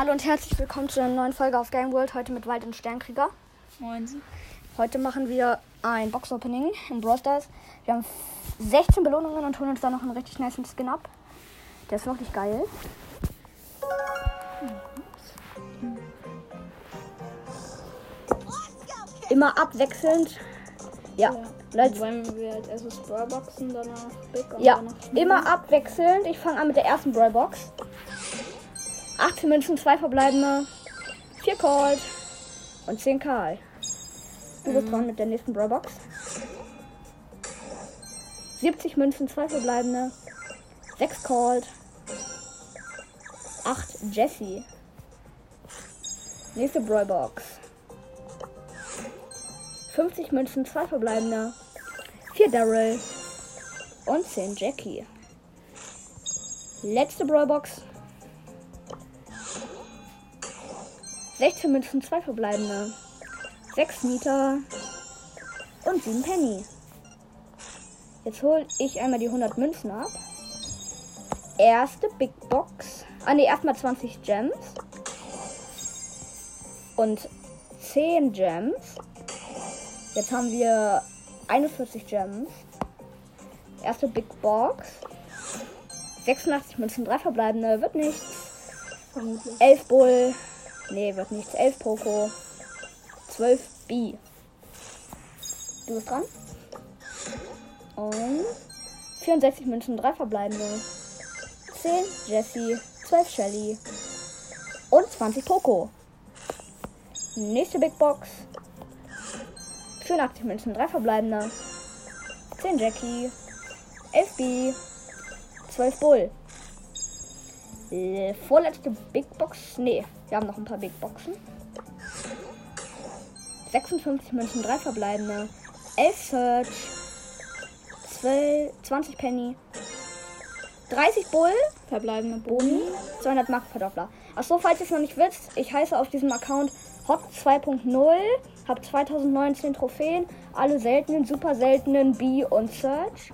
Hallo und herzlich willkommen zu einer neuen Folge auf Game World. Heute mit Wald und Sternkrieger. Moin. Heute machen wir ein Box-Opening in Brawl Stars. Wir haben 16 Belohnungen und holen uns da noch einen richtig nice Skin ab. Der ist wirklich geil. Immer abwechselnd. Ja, Leute. Wollen wir als erstes Brawlboxen, danach Big und Ja, immer abwechselnd. Ich fange an mit der ersten Brawlbox. 18 Münzen, 2 verbleibende, 4 Cold und 10 Karl. Du bist dran mit der nächsten Brawlbox. 70 Münzen, 2 verbleibende, 6 Cold, 8 Jesse. Nächste Brawlbox. 50 Münzen, 2 verbleibende, 4 Daryl und 10 Jackie. Letzte Brawlbox. 16 Münzen, 2 verbleibende, 6 Meter und 7 Penny. Jetzt hole ich einmal die 100 Münzen ab. Erste Big Box. Ah ne, erstmal 20 Gems. Und 10 Gems. Jetzt haben wir 41 Gems. Erste Big Box. 86 Münzen, 3 verbleibende. Wird nichts. Vermutlich. 11 Bull. Nee, wird nichts. 11 Poco. 12 B. Du bist dran. Und 64 Münzen, 3 verbleibende. 10 Jessie, 12 Shelly. Und 20 Poco. Nächste Big Box. 84 Münzen, 3 verbleibende. 10 Jackie. 11 B. 12 Bull. Äh, Vorletzte Big Box. Nee, wir haben noch ein paar Big Boxen. 56 Münzen, 3 verbleibende. 11 Search. 12, 20 Penny. 30 Bull. Verbleibende Boni. 200 Markenverdoppler. Achso, falls ihr es noch nicht wisst, ich heiße auf diesem Account Hot 2.0. Habe 2019 Trophäen. Alle seltenen, super seltenen B und Search.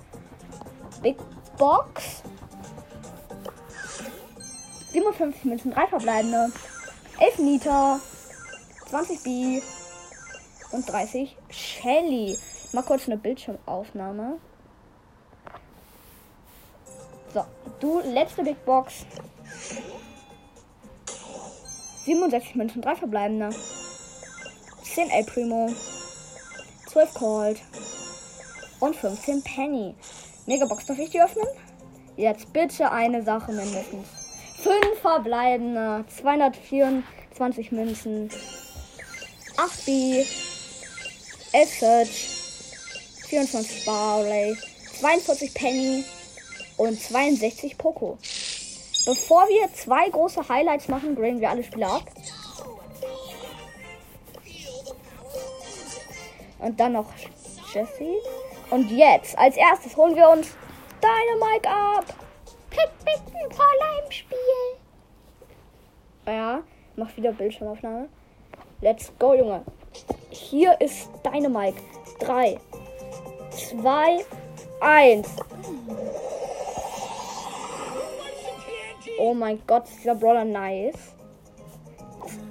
Big Box. 57 Münzen, 3 verbleibende. 11 Nita. 20 B. Und 30 Shelly. Mal kurz eine Bildschirmaufnahme. So, du letzte Big Box. 67 Münzen, 3 verbleibende. 10 El Primo. 12 Cold. Und 15 Penny. Megabox, darf ich die öffnen? Jetzt bitte eine Sache mindestens. 5 verbleibende. 224 Münzen. 8 B. 11 Search. 24 Barley. 42 Penny und 62 Poco. Bevor wir zwei große Highlights machen, graden wir alle Spiele ab. Und dann noch Jesse. Und jetzt, als erstes, holen wir uns Dynamite ab. Pick, pick, ein Brawler im Spiel. Ja, mach wieder Bildschirmaufnahme. Let's go, Junge. Hier ist Dynamite. 3, 2, 1. Oh mein Gott, ist dieser Brawler nice.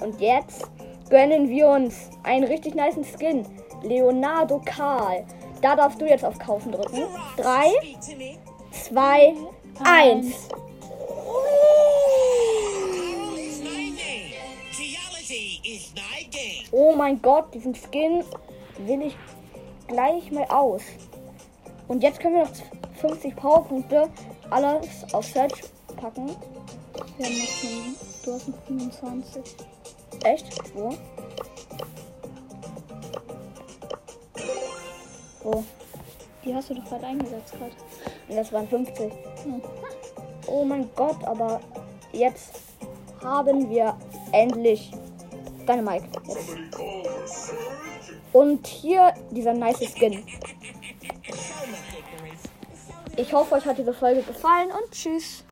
Und jetzt gönnen wir uns einen richtig niceen Skin. Leonardo Karl. Da darfst du jetzt auf Kaufen drücken. 3, 2, 1. is my game. Geology is my game. Oh mein Gott, diesen Skin will ich gleich mal aus. Und jetzt können wir noch 50 Powerpunkte alles auf Search packen. Wir haben noch fünf- Du hast noch 25. Echt? Wo? Wo? Die hast du doch gerade eingesetzt gerade. Das waren 50. Hm. Oh mein Gott, aber jetzt haben wir endlich Dynamite. Jetzt. Und hier dieser nice Skin. Ich hoffe, euch hat diese Folge gefallen und tschüss.